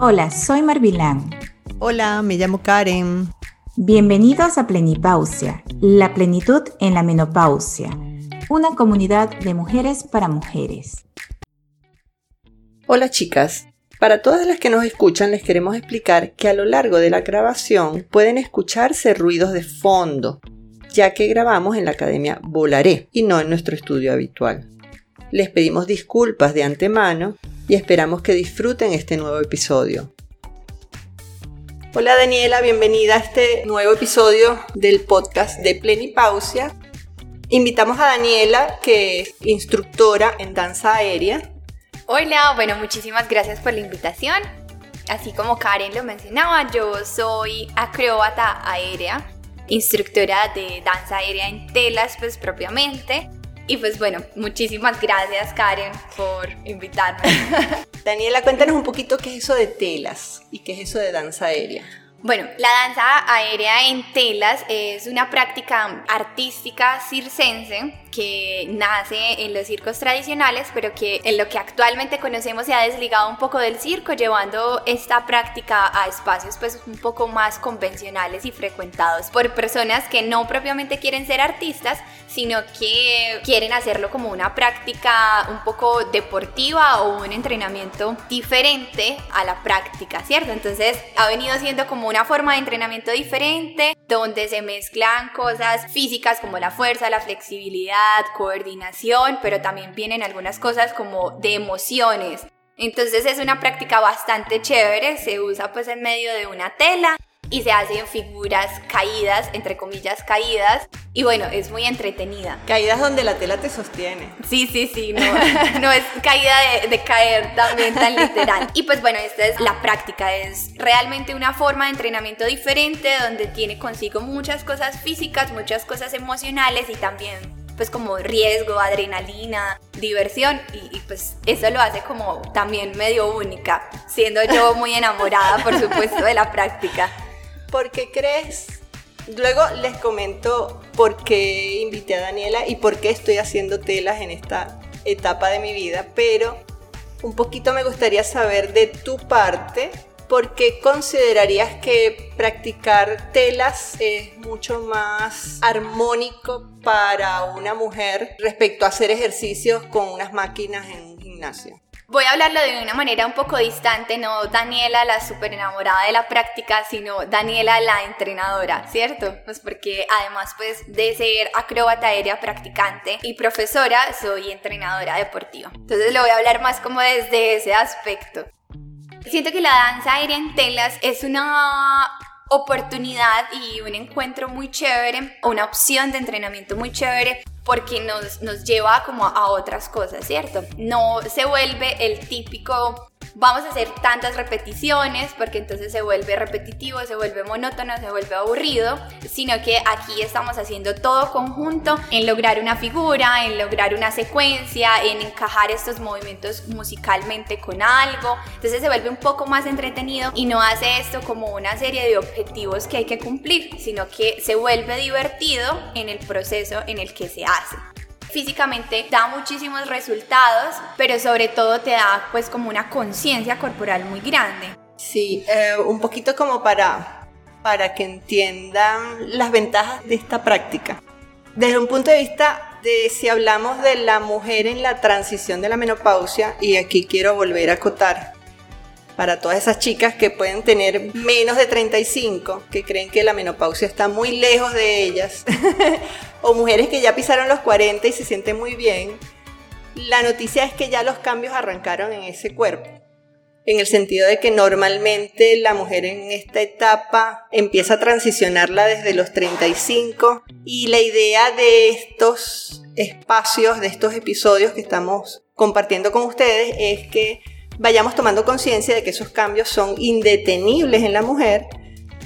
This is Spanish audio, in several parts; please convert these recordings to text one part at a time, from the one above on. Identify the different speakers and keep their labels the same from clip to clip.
Speaker 1: Hola, soy Marvilán.
Speaker 2: Hola, me llamo Karen.
Speaker 1: Bienvenidos a Plenipausia, la plenitud en la menopausia, una comunidad de mujeres para mujeres.
Speaker 2: Hola chicas, para todas las que nos escuchan les queremos explicar que a lo largo de la grabación pueden escucharse ruidos de fondo, ya que grabamos en la Academia Volaré y no en nuestro estudio habitual. Les pedimos disculpas de antemano y esperamos que disfruten este nuevo episodio. Hola Daniela, bienvenida a este nuevo episodio del podcast de Plenipausia. Invitamos a Daniela, que es instructora en danza aérea.
Speaker 3: Hola, bueno, muchísimas gracias por la invitación. Así como Karen lo mencionaba, yo soy acróbata aérea, instructora de danza aérea en telas, pues propiamente. Y pues bueno, muchísimas gracias Karen por invitarme.
Speaker 2: Daniela, cuéntanos un poquito qué es eso de telas y qué es eso de danza aérea.
Speaker 3: Bueno, la danza aérea en telas es una práctica artística circense que nace en los circos tradicionales, pero que en lo que actualmente conocemos se ha desligado un poco del circo, llevando esta práctica a espacios pues un poco más convencionales y frecuentados por personas que no propiamente quieren ser artistas, sino que quieren hacerlo como una práctica un poco deportiva o un entrenamiento diferente a la práctica, ¿cierto? Entonces ha venido siendo como una forma de entrenamiento diferente, donde se mezclan cosas físicas como la fuerza, la flexibilidad, coordinación, pero también vienen algunas cosas como de emociones. Entonces es una práctica bastante chévere, se usa pues en medio de una tela y se hacen figuras caídas, entre comillas caídas, y bueno, es muy entretenida.
Speaker 2: Caídas donde la tela te sostiene.
Speaker 3: Sí, sí, sí, no, no es caída de, de, caer también tan literal. Y pues bueno, esta es la práctica, es realmente una forma de entrenamiento diferente donde tiene consigo muchas cosas físicas, muchas cosas emocionales y también pues como riesgo, adrenalina, diversión y, y, pues eso lo hace como también medio única, siendo yo muy enamorada por supuesto de la práctica.
Speaker 2: ¿Por qué crees? Luego les comento por qué invité a Daniela y por qué estoy haciendo telas en esta etapa de mi vida, pero un poquito me gustaría saber de tu parte, ¿por qué considerarías que practicar telas es mucho más armónico para una mujer respecto a hacer ejercicios con unas máquinas en un gimnasio?
Speaker 3: Voy a hablarlo de una manera un poco distante, no Daniela la súper enamorada de la práctica, sino Daniela la entrenadora, ¿cierto? Pues porque además pues de ser acróbata aérea practicante y profesora, soy entrenadora deportiva. Entonces lo voy a hablar más como desde ese aspecto. Siento que la danza aérea en telas es una oportunidad y un encuentro muy chévere, una opción de entrenamiento muy chévere porque nos, nos lleva como a otras cosas, ¿cierto? No se vuelve el típico vamos a hacer tantas repeticiones porque entonces se vuelve repetitivo, se vuelve monótono, se vuelve aburrido, sino que aquí estamos haciendo todo conjunto en lograr una figura, en lograr una secuencia, en encajar estos movimientos musicalmente con algo. Entonces se vuelve un poco más entretenido y no hace esto como una serie de objetivos que hay que cumplir, sino que se vuelve divertido en el proceso en el que se hace físicamente da muchísimos resultados, pero sobre todo te da pues como una conciencia corporal muy grande.
Speaker 2: Sí, eh, un poquito como para, para que entiendan las ventajas de esta práctica. Desde un punto de vista de si hablamos de la mujer en la transición de la menopausia, y aquí quiero volver a acotar, para todas esas chicas que pueden tener menos de 35, que creen que la menopausia está muy lejos de ellas, o mujeres que ya pisaron los 40 y se sienten muy bien, la noticia es que ya los cambios arrancaron en ese cuerpo. En el sentido de que normalmente la mujer en esta etapa empieza a transicionarla desde los 35 y la idea de estos espacios, de estos episodios que estamos compartiendo con ustedes es que vayamos tomando conciencia de que esos cambios son indetenibles en la mujer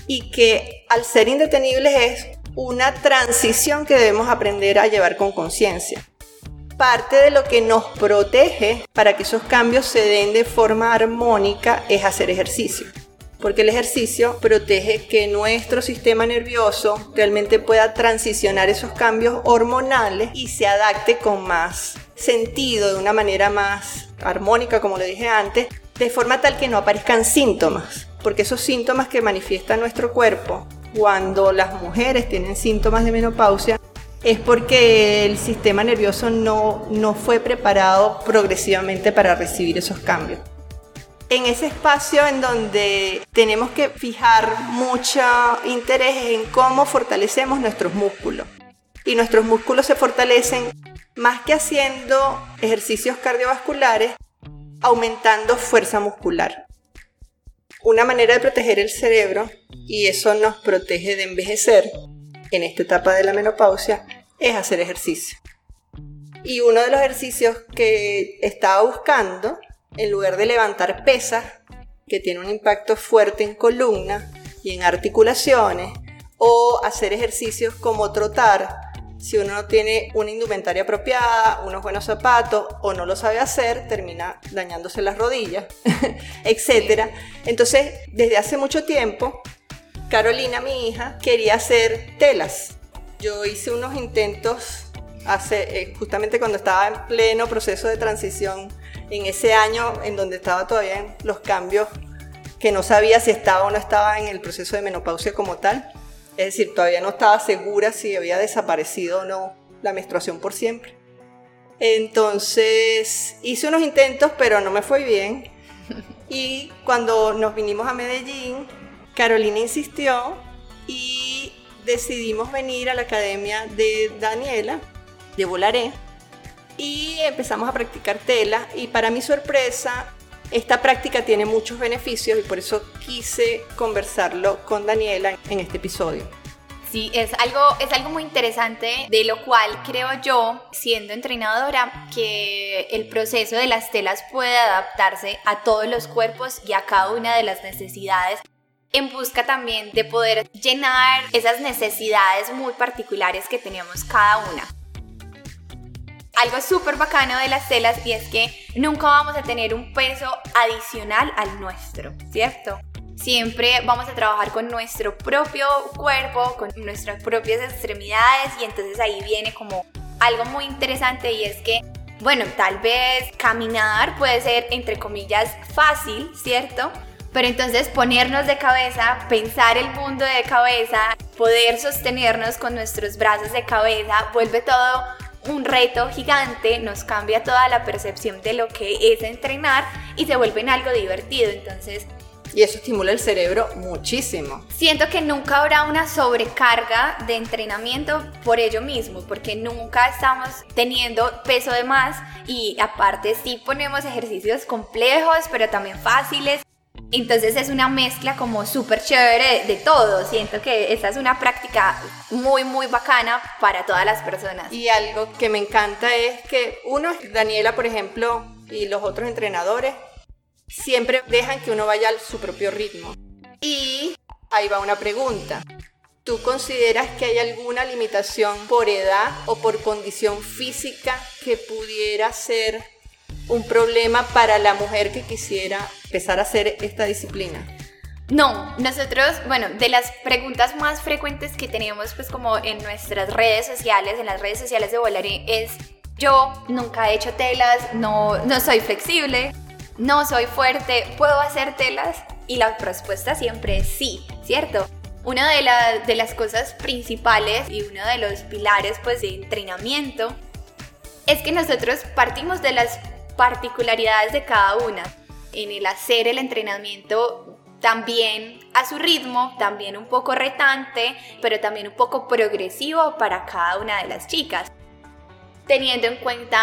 Speaker 2: y que al ser indetenibles es una transición que debemos aprender a llevar con conciencia. Parte de lo que nos protege para que esos cambios se den de forma armónica es hacer ejercicio. Porque el ejercicio protege que nuestro sistema nervioso realmente pueda transicionar esos cambios hormonales y se adapte con más sentido, de una manera más armónica, como lo dije antes, de forma tal que no aparezcan síntomas, porque esos síntomas que manifiesta nuestro cuerpo cuando las mujeres tienen síntomas de menopausia es porque el sistema nervioso no, no fue preparado progresivamente para recibir esos cambios. En ese espacio en donde tenemos que fijar mucho interés en cómo fortalecemos nuestros músculos. Y nuestros músculos se fortalecen más que haciendo ejercicios cardiovasculares, aumentando fuerza muscular. Una manera de proteger el cerebro, y eso nos protege de envejecer en esta etapa de la menopausia, es hacer ejercicio. Y uno de los ejercicios que estaba buscando, en lugar de levantar pesas, que tiene un impacto fuerte en columna y en articulaciones, o hacer ejercicios como trotar, si uno no tiene una indumentaria apropiada, unos buenos zapatos o no lo sabe hacer, termina dañándose las rodillas, etc. Entonces, desde hace mucho tiempo, Carolina, mi hija, quería hacer telas. Yo hice unos intentos hace, eh, justamente cuando estaba en pleno proceso de transición, en ese año en donde estaba todavía en los cambios, que no sabía si estaba o no estaba en el proceso de menopausia como tal. Es decir, todavía no estaba segura si había desaparecido o no la menstruación por siempre. Entonces hice unos intentos, pero no me fue bien. Y cuando nos vinimos a Medellín, Carolina insistió y decidimos venir a la academia de Daniela, de Volaré, y empezamos a practicar tela. Y para mi sorpresa, esta práctica tiene muchos beneficios y por eso quise conversarlo con Daniela en este episodio.
Speaker 3: Sí, es algo, es algo muy interesante, de lo cual creo yo, siendo entrenadora, que el proceso de las telas puede adaptarse a todos los cuerpos y a cada una de las necesidades en busca también de poder llenar esas necesidades muy particulares que tenemos cada una algo súper bacano de las telas y es que nunca vamos a tener un peso adicional al nuestro, ¿cierto? Siempre vamos a trabajar con nuestro propio cuerpo, con nuestras propias extremidades y entonces ahí viene como algo muy interesante y es que, bueno, tal vez caminar puede ser entre comillas fácil, ¿cierto? Pero entonces ponernos de cabeza, pensar el mundo de cabeza, poder sostenernos con nuestros brazos de cabeza, vuelve todo un reto gigante, nos cambia toda la percepción de lo que es entrenar y se vuelve en algo divertido. Entonces,
Speaker 2: y eso estimula el cerebro muchísimo.
Speaker 3: Siento que nunca habrá una sobrecarga de entrenamiento por ello mismo, porque nunca estamos teniendo peso de más y aparte sí ponemos ejercicios complejos, pero también fáciles. Entonces es una mezcla como súper chévere de todo. Siento que esta es una práctica muy, muy bacana para todas las personas.
Speaker 2: Y algo que me encanta es que uno, Daniela, por ejemplo, y los otros entrenadores, siempre dejan que uno vaya a su propio ritmo. Y ahí va una pregunta. ¿Tú consideras que hay alguna limitación por edad o por condición física que pudiera ser un problema para la mujer que quisiera empezar a hacer esta disciplina?
Speaker 3: No, nosotros, bueno, de las preguntas más frecuentes que tenemos pues como en nuestras redes sociales, en las redes sociales de Volaré, es yo nunca he hecho telas, no, no soy flexible, no soy fuerte, ¿puedo hacer telas? Y la respuesta siempre es sí, ¿cierto? Una de, de las cosas principales y uno de los pilares pues de entrenamiento es que nosotros partimos de las particularidades de cada una. En el hacer el entrenamiento también a su ritmo, también un poco retante, pero también un poco progresivo para cada una de las chicas. Teniendo en cuenta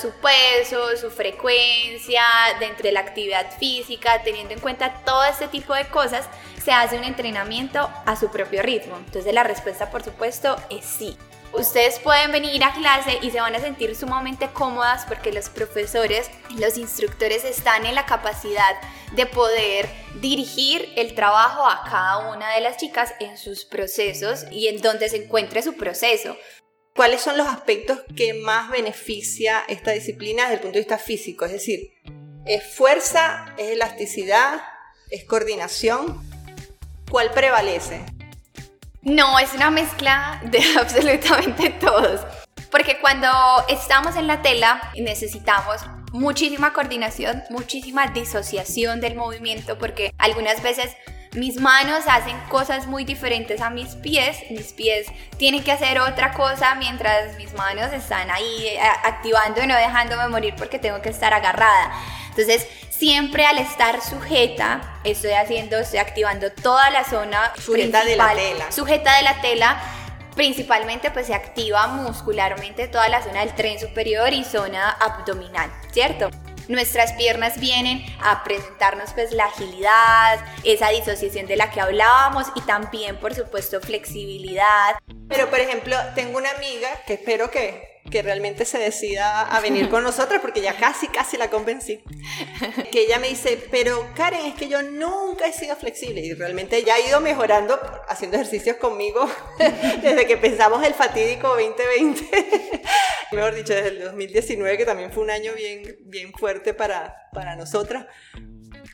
Speaker 3: su peso, su frecuencia dentro de la actividad física, teniendo en cuenta todo este tipo de cosas, se hace un entrenamiento a su propio ritmo. Entonces la respuesta por supuesto es sí. Ustedes pueden venir a clase y se van a sentir sumamente cómodas porque los profesores, los instructores están en la capacidad de poder dirigir el trabajo a cada una de las chicas en sus procesos y en donde se encuentre su proceso.
Speaker 2: ¿Cuáles son los aspectos que más beneficia esta disciplina desde el punto de vista físico? Es decir, ¿es fuerza, es elasticidad, es coordinación? ¿Cuál prevalece?
Speaker 3: No, es una mezcla de absolutamente todos. Porque cuando estamos en la tela necesitamos muchísima coordinación, muchísima disociación del movimiento, porque algunas veces mis manos hacen cosas muy diferentes a mis pies, mis pies tienen que hacer otra cosa mientras mis manos están ahí eh, activando y no dejándome morir porque tengo que estar agarrada. Entonces, siempre al estar sujeta, estoy haciendo, estoy activando toda la zona
Speaker 2: sujeta de la tela.
Speaker 3: Sujeta de la tela principalmente pues se activa muscularmente toda la zona del tren superior y zona abdominal, ¿cierto? Nuestras piernas vienen a presentarnos pues la agilidad, esa disociación de la que hablábamos y también por supuesto flexibilidad.
Speaker 2: Pero por ejemplo, tengo una amiga que espero que que realmente se decida a venir con nosotras, porque ya casi, casi la convencí. Que ella me dice, pero Karen, es que yo nunca he sido flexible y realmente ya ha ido mejorando haciendo ejercicios conmigo desde que pensamos el fatídico 2020. Mejor dicho, desde el 2019, que también fue un año bien, bien fuerte para, para nosotras.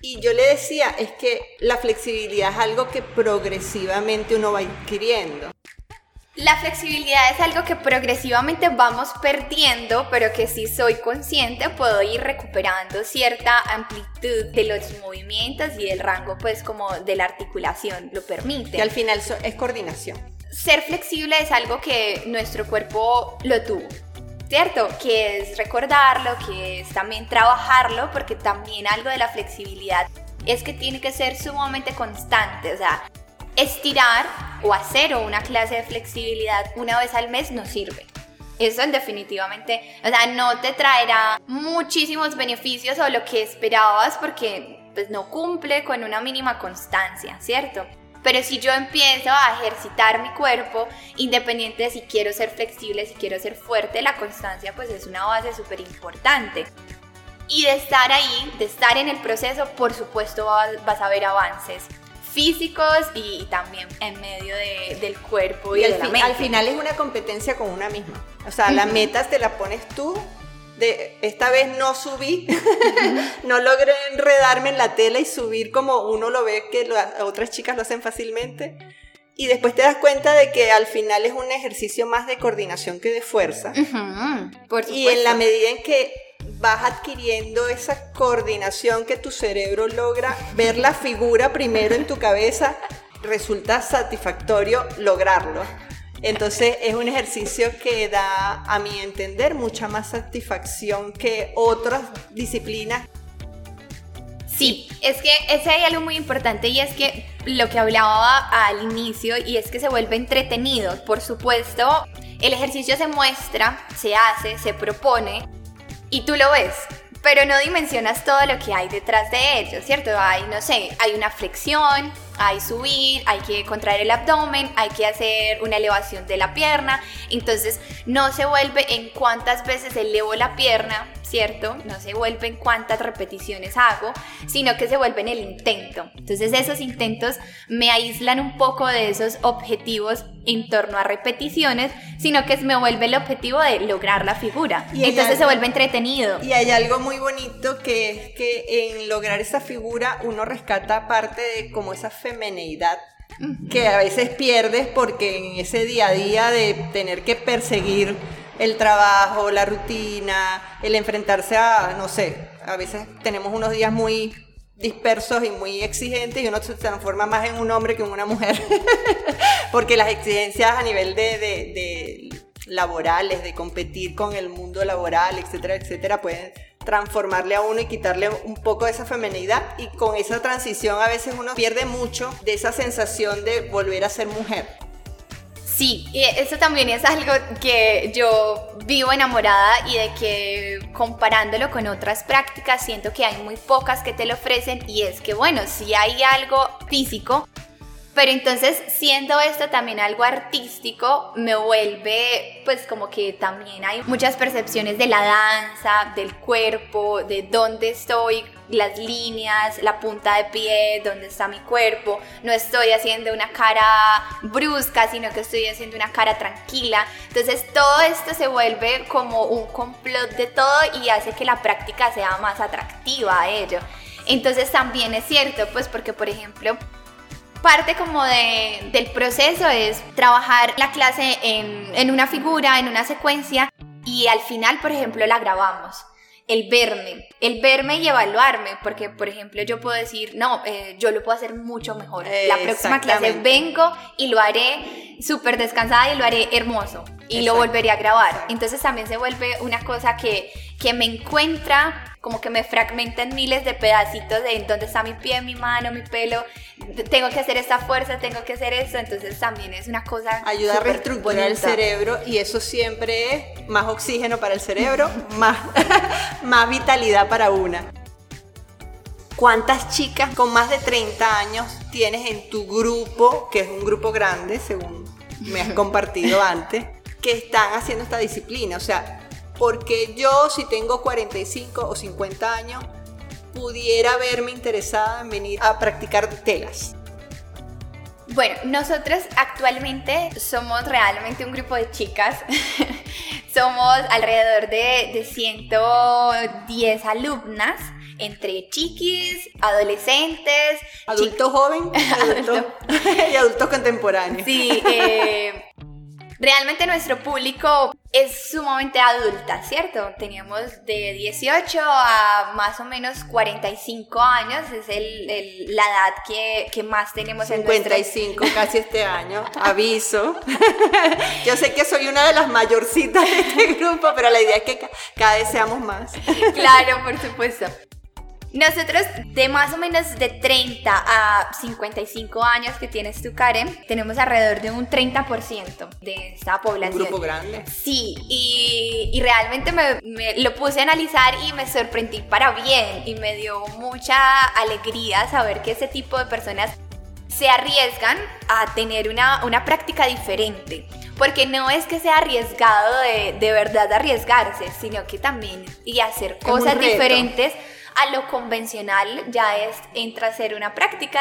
Speaker 2: Y yo le decía, es que la flexibilidad es algo que progresivamente uno va adquiriendo.
Speaker 3: La flexibilidad es algo que progresivamente vamos perdiendo, pero que si soy consciente puedo ir recuperando cierta amplitud de los movimientos y el rango pues como de la articulación lo permite.
Speaker 2: Y al final es coordinación.
Speaker 3: Ser flexible es algo que nuestro cuerpo lo tuvo. ¿Cierto? Que es recordarlo, que es también trabajarlo, porque también algo de la flexibilidad es que tiene que ser sumamente constante. O sea, estirar o hacer una clase de flexibilidad una vez al mes no sirve. Eso definitivamente, o sea, no te traerá muchísimos beneficios o lo que esperabas porque pues no cumple con una mínima constancia, ¿cierto? Pero si yo empiezo a ejercitar mi cuerpo, independiente de si quiero ser flexible, si quiero ser fuerte, la constancia pues es una base súper importante. Y de estar ahí, de estar en el proceso, por supuesto vas a ver avances físicos y, también en medio del cuerpo y, de la mente.
Speaker 2: Al final es una competencia con una misma. O sea, la meta te la pones tú. De, esta vez no subí, no logré enredarme en la tela y subir como uno lo ve que otras chicas lo hacen fácilmente. Y después te das cuenta de que al final es un ejercicio más de coordinación que de fuerza. y en la medida en que vas adquiriendo esa coordinación que tu cerebro logra ver la figura primero en tu cabeza, resulta satisfactorio lograrlo. Entonces es un ejercicio que da, a mi entender, mucha más satisfacción que otras disciplinas.
Speaker 3: Sí, es que ese hay algo muy importante y es que lo que hablaba al inicio y es que se vuelve entretenido. Por supuesto, el ejercicio se muestra, se hace, se propone, y tú lo ves, pero no dimensionas todo lo que hay detrás de ello, ¿cierto? Hay, no sé, hay una flexión, hay subir, hay que contraer el abdomen, hay que hacer una elevación de la pierna, entonces no se vuelve en cuántas veces elevo la pierna, ¿cierto? No se vuelve en cuántas repeticiones hago, sino que se vuelve en el intento. Entonces esos intentos me aíslan un poco de esos objetivos en torno a repeticiones, sino que me vuelve el objetivo de lograr la figura. Y Entonces se vuelve entretenido.
Speaker 2: Y hay algo muy bonito que es que en lograr esa figura uno rescata parte de como esa femeneidad que a veces pierdes porque en ese día a día de tener que perseguir el trabajo, la rutina, el enfrentarse a, no sé, a veces tenemos unos días muy dispersos y muy exigentes y uno se transforma más en un hombre que en una mujer, porque las exigencias a nivel de, de, laborales, de competir con el mundo laboral, etcétera, etcétera, pueden transformarle a uno y quitarle un poco de esa femenidad y con esa transición a veces uno pierde mucho de esa sensación de volver a ser mujer.
Speaker 3: Sí, eso también es algo que yo vivo enamorada y de que comparándolo con otras prácticas siento que hay muy pocas que te lo ofrecen y es que bueno, si hay algo físico, pero entonces, siendo esto también algo artístico, me vuelve, pues como que también hay muchas percepciones de la danza, del cuerpo, de dónde estoy, las líneas, la punta de pie, dónde está mi cuerpo. No estoy haciendo una cara brusca, sino que estoy haciendo una cara tranquila. Entonces, todo esto se vuelve como un complot de todo y hace que la práctica sea más atractiva a ello. Entonces, también es cierto, pues porque, por ejemplo, parte como de, del proceso es trabajar la clase en, en una figura, en una secuencia y al final, por ejemplo, la grabamos. el verme, el verme y evaluarme, porque por ejemplo yo puedo decir, no, eh, yo lo puedo hacer mucho mejor. La próxima clase vengo y lo haré súper descansada y lo haré hermoso y lo volveré a grabar. Entonces también se vuelve una cosa que, que me encuentra como que me fragmenta en miles de pedacitos de dónde está mi pie, mi mano, mi pelo, tengo que hacer esta fuerza, tengo que hacer eso, entonces también es una cosa...
Speaker 2: Ayuda a reestructurar el cerebro y eso siempre es más oxígeno para el cerebro, más, más vitalidad para una. ¿Cuántas chicas con más de 30 años tienes en tu grupo, que es un grupo grande, según me has compartido antes, que están haciendo esta disciplina? O sea, porque yo si tengo 45 o 50 años, pudiera verme interesada en venir a practicar telas?
Speaker 3: Bueno, nosotras actualmente somos realmente un grupo de chicas. somos alrededor de, de 110 alumnas entre chiquis, adolescentes,
Speaker 2: adulto joven y adultos contemporáneos.
Speaker 3: Sí, eh, Realmente nuestro público es sumamente adulta, ¿cierto? Teníamos de 18 a más o menos 45 años, es el, la edad que, que, más tenemos
Speaker 2: en 55 casi este año, aviso. Yo sé que soy una de las mayorcitas de este grupo, pero la idea es que cada vez seamos más.
Speaker 3: Claro, por supuesto. Nosotros de más o menos de 30 a 55 años que tienes tú, Karen, tenemos alrededor de un 30% de esta población.
Speaker 2: Un grupo grande.
Speaker 3: Sí, y, y realmente me, me, lo puse a analizar y me sorprendí para bien y me dio mucha alegría saber que ese tipo de personas se arriesgan a tener una, una práctica diferente. Porque no es que sea arriesgado de, de verdad arriesgarse, sino que también y hacer cosas diferentes a lo convencional ya es, entra a ser una práctica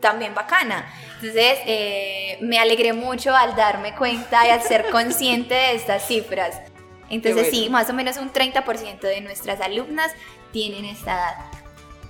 Speaker 3: también bacana. Entonces, eh, me alegré mucho al darme cuenta y al ser consciente de estas cifras. Entonces, sí, más o menos un 30% de nuestras alumnas tienen esta edad.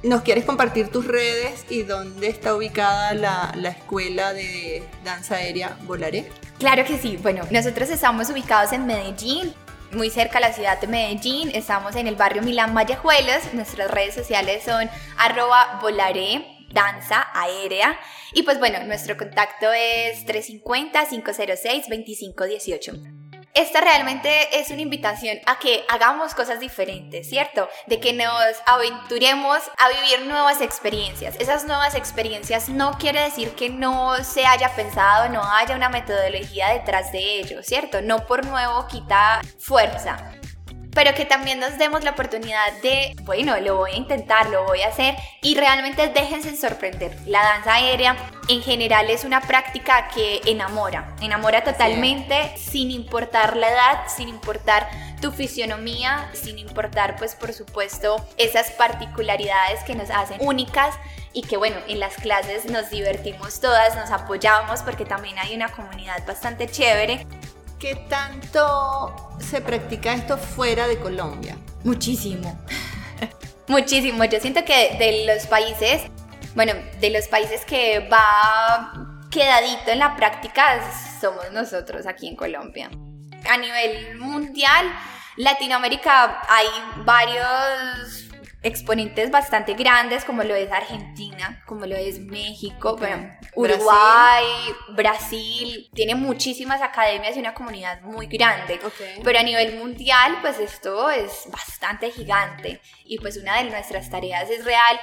Speaker 2: ¿Nos quieres compartir tus redes y dónde está ubicada la, la escuela de danza aérea Volaré?
Speaker 3: Claro que sí. Bueno, nosotros estamos ubicados en Medellín, muy cerca a la ciudad de Medellín. Estamos en el barrio Milán Vallejuelos. Nuestras redes sociales son arroba volaré danza aérea. Y pues bueno, nuestro contacto es 350-506-2518. Esta realmente es una invitación a que hagamos cosas diferentes, ¿cierto? De que nos aventuremos a vivir nuevas experiencias. Esas nuevas experiencias no quiere decir que no se haya pensado, no haya una metodología detrás de ello, ¿cierto? No por nuevo quita fuerza pero que también nos demos la oportunidad de, bueno, lo voy a intentar, lo voy a hacer y realmente déjense sorprender. La danza aérea en general es una práctica que enamora, enamora totalmente sin importar la edad, sin importar tu fisionomía, sin importar pues por supuesto esas particularidades que nos hacen únicas y que bueno, en las clases nos divertimos todas, nos apoyamos porque también hay una comunidad bastante chévere
Speaker 2: ¿Qué tanto se practica esto fuera de Colombia?
Speaker 3: Muchísimo. Muchísimo. Yo siento que de los países, bueno, de los países que va quedadito en la práctica somos nosotros aquí en Colombia. A nivel mundial, Latinoamérica hay varios exponentes bastante grandes como lo es Argentina, como lo es México, Uruguay, Brasil. tiene muchísimas academias y una comunidad muy grande. Pero a nivel mundial, pues esto es bastante gigante y pues una de nuestras tareas es real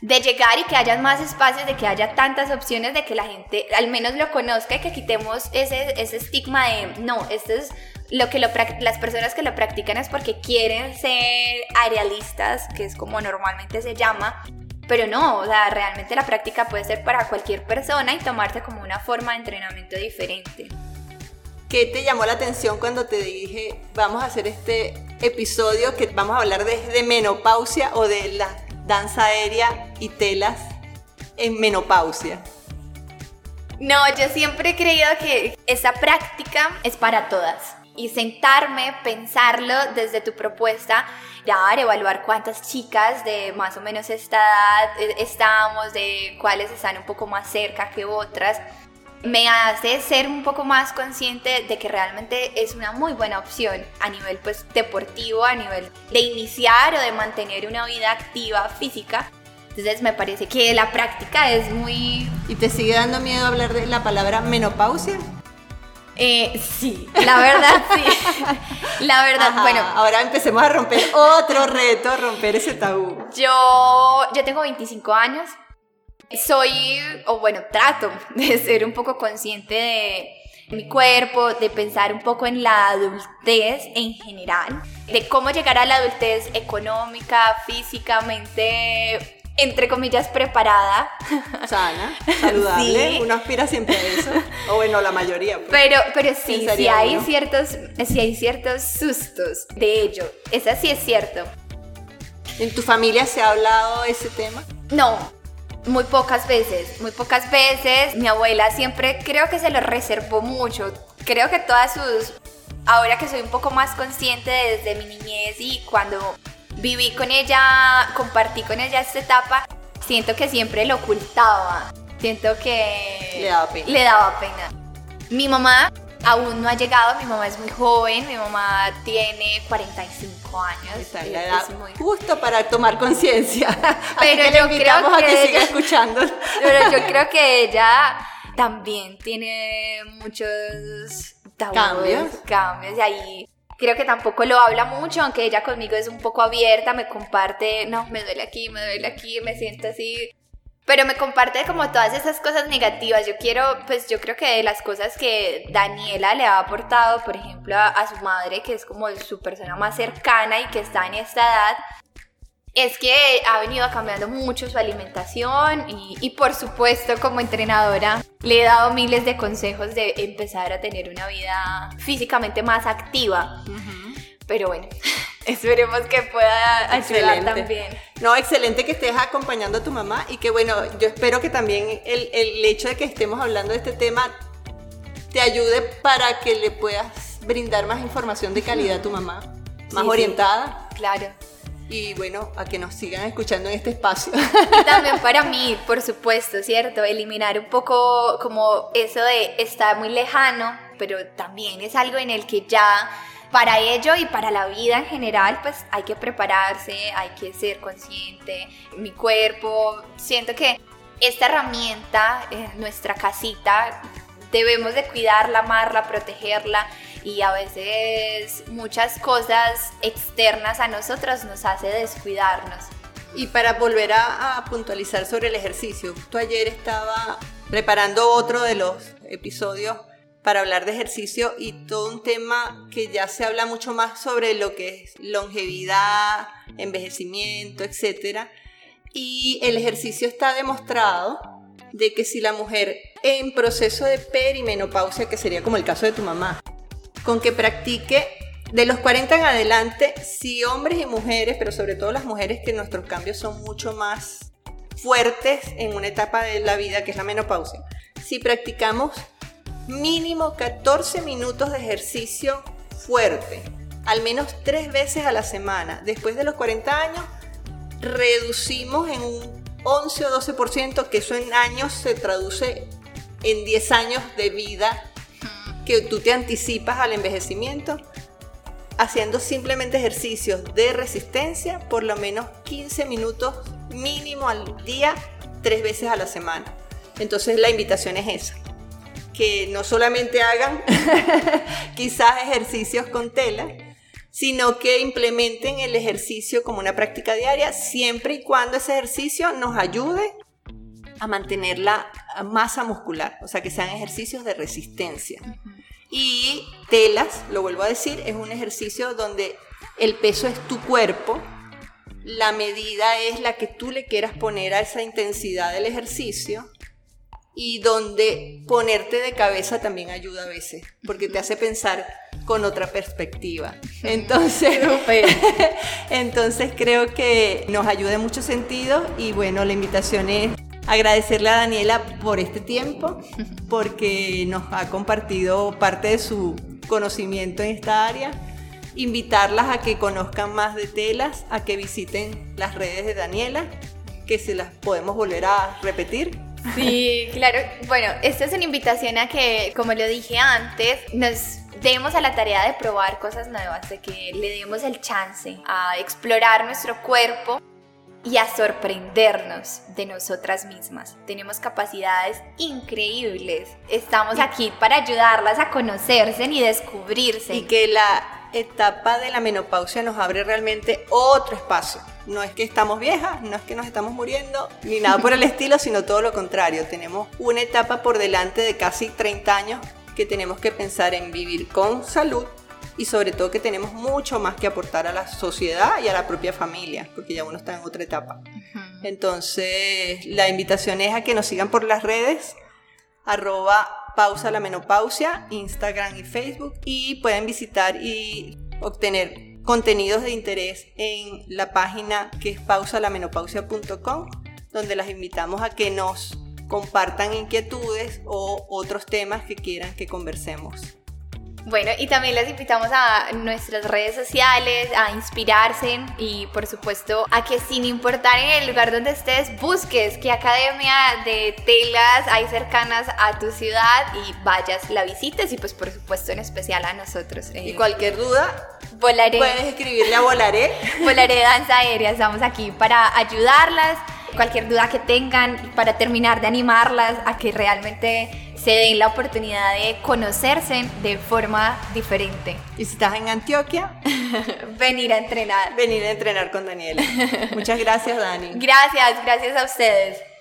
Speaker 3: de llegar y que haya más espacios, de que haya tantas opciones, de que la gente al menos lo conozca y que quitemos ese, ese estigma de, no, esto es lo que lo, las personas que lo practican es porque quieren ser arealistas, que es como normalmente se llama, pero no, o sea, realmente la práctica puede ser para cualquier persona y tomarse como una forma de entrenamiento diferente.
Speaker 2: ¿Qué te llamó la atención cuando te dije, vamos a hacer este episodio que vamos a hablar de, de menopausia o de la danza aérea y telas en menopausia?
Speaker 3: No, yo siempre he creído que esa práctica es para todas y sentarme, pensarlo desde tu propuesta, ya evaluar cuántas chicas de más o menos esta edad eh, estamos, de cuáles están un poco más cerca que otras. me hace ser un poco más consciente de que realmente es una muy buena opción a nivel pues deportivo, a nivel de iniciar o de mantener una vida activa física. Entonces me parece que la práctica es muy...
Speaker 2: ¿Y te sigue dando miedo hablar de la palabra menopausia?
Speaker 3: Eh, sí, la verdad sí. La verdad, bueno.
Speaker 2: Ahora empecemos a romper otro reto, romper ese tabú.
Speaker 3: Yo, yo tengo 25 años. Soy, o bueno, trato de ser un poco consciente de mi cuerpo, de pensar un poco en la adultez en general, de cómo llegar a la adultez económica, físicamente, entre comillas, preparada.
Speaker 2: Sana, saludable, uno aspira siempre a eso, o bueno, la mayoría. Pues.
Speaker 3: Pero, pero sí, sí hay, ciertos, sí hay ciertos sustos de ello, eso sí es cierto.
Speaker 2: ¿En tu familia se ha hablado ese tema?
Speaker 3: No, muy pocas veces, muy pocas veces. Mi abuela siempre creo que se lo reservó mucho. Creo que todas sus... Ahora que soy un poco más consciente desde mi niñez y cuando viví con ella, compartí con ella esta etapa, siento que siempre lo ocultaba. Siento que...
Speaker 2: Le daba pena.
Speaker 3: Le daba pena. Mi mamá aún no ha llegado, mi mamá es muy joven, mi mamá tiene 45 años.
Speaker 2: Está en la edad justo para tomar conciencia.
Speaker 3: Pero yo creo
Speaker 2: que, a que
Speaker 3: siga
Speaker 2: escuchando.
Speaker 3: Pero yo creo que ella también tiene muchos
Speaker 2: cambios.
Speaker 3: Cambios y ahí creo que tampoco lo habla mucho, aunque ella conmigo es un poco abierta, me comparte, no, me duele aquí, me duele aquí, me siento así. Pero me comparte como todas esas cosas negativas. Yo quiero, pues yo creo que de las cosas que Daniela le ha aportado, por ejemplo, a, su madre, que es como su persona más cercana y que está en esta edad, es que ha venido cambiando mucho su alimentación y, y, por supuesto como entrenadora le he dado miles de consejos de empezar a tener una vida físicamente más activa. Pero bueno, esperemos que pueda ayudar también.
Speaker 2: No, excelente que estés acompañando a tu mamá y que bueno, yo espero que también el, el hecho de que estemos hablando de este tema te ayude para que le puedas brindar más información de calidad a tu mamá, más orientada.
Speaker 3: claro
Speaker 2: y bueno, a que nos sigan escuchando en este espacio.
Speaker 3: Y también para mí, por supuesto, ¿cierto? Eliminar un poco como eso de estar muy lejano, pero también es algo en el que ya para ello y para la vida en general, pues hay que prepararse, hay que ser consciente. Mi cuerpo, siento que esta herramienta, eh, nuestra casita, debemos de cuidarla, amarla, protegerla y a veces muchas cosas externas a nosotros nos hace descuidarnos.
Speaker 2: Y para volver a, puntualizar sobre el ejercicio, tú ayer estaba preparando otro de los episodios para hablar de ejercicio y todo un tema que ya se habla mucho más sobre lo que es longevidad, envejecimiento, etc. Y el ejercicio está demostrado de que si la mujer en proceso de perimenopausia, que sería como el caso de tu mamá, con que practique de los 40 en adelante, si hombres y mujeres, pero sobre todo las mujeres, que nuestros cambios son mucho más fuertes en una etapa de la vida que es la menopausia, si practicamos mínimo 14 minutos de ejercicio fuerte, al menos tres veces a la semana, después de los 40 años, reducimos en un 11 o 12%, que eso en años se traduce en 10 años de vida que tú te anticipas al envejecimiento haciendo simplemente ejercicios de resistencia por lo menos 15 minutos mínimo al día, tres veces a la semana. Entonces la invitación es esa, que no solamente hagan quizás ejercicios con tela, sino que implementen el ejercicio como una práctica diaria, siempre y cuando ese ejercicio nos ayude a mantener la masa muscular, o sea, que sean ejercicios de resistencia. Y telas, lo vuelvo a decir, es un ejercicio donde el peso es tu cuerpo, la medida es la que tú le quieras poner a esa intensidad del ejercicio y donde ponerte de cabeza también ayuda a veces, porque te hace pensar con otra perspectiva. Entonces, entonces creo que nos ayuda en muchos sentidos y bueno, la invitación es agradecerle a Daniela por este tiempo, porque nos ha compartido parte de su conocimiento en esta área. Invitarlas a que conozcan más de telas, a que visiten las redes de Daniela, que se las podemos volver a repetir.
Speaker 3: Sí, claro. Bueno, esto es una invitación a que, como lo dije antes, nos demos a la tarea de probar cosas nuevas, de que le demos el chance a explorar nuestro cuerpo y a sorprendernos de nosotras mismas. Tenemos capacidades increíbles. Estamos aquí para ayudarlas a conocerse y descubrirse.
Speaker 2: Y que la etapa de la menopausia nos abre realmente otro espacio. No es que estamos viejas, no es que nos estamos muriendo, ni nada por el estilo, sino todo lo contrario. Tenemos una etapa por delante de casi 30 años que tenemos que pensar en vivir con salud, y sobre todo que tenemos mucho más que aportar a la sociedad y a la propia familia, porque ya uno está en otra etapa. Entonces, la invitación es a que nos sigan por las redes, arroba pausa la menopausia, Instagram y Facebook, y pueden visitar y obtener contenidos de interés en la página que es pausalamenopausia.com, donde las invitamos a que nos compartan inquietudes o otros temas que quieran que conversemos.
Speaker 3: Bueno, y también les invitamos a nuestras redes sociales, a inspirarse y por supuesto a que sin importar en el lugar donde estés, busques qué academia de telas hay cercanas a tu ciudad y vayas, la visites y pues por supuesto en especial a nosotros.
Speaker 2: y eh, cualquier duda,
Speaker 3: Volaré.
Speaker 2: Puedes escribirle a Volaré.
Speaker 3: Volaré Danza Aérea, estamos aquí para ayudarlas. Cualquier duda que tengan, para terminar de animarlas a que realmente se den la oportunidad de conocerse de forma diferente.
Speaker 2: Y si estás en Antioquia,
Speaker 3: venir a entrenar.
Speaker 2: Venir a entrenar con Daniela. Muchas gracias, Dani.
Speaker 3: Gracias, gracias a ustedes.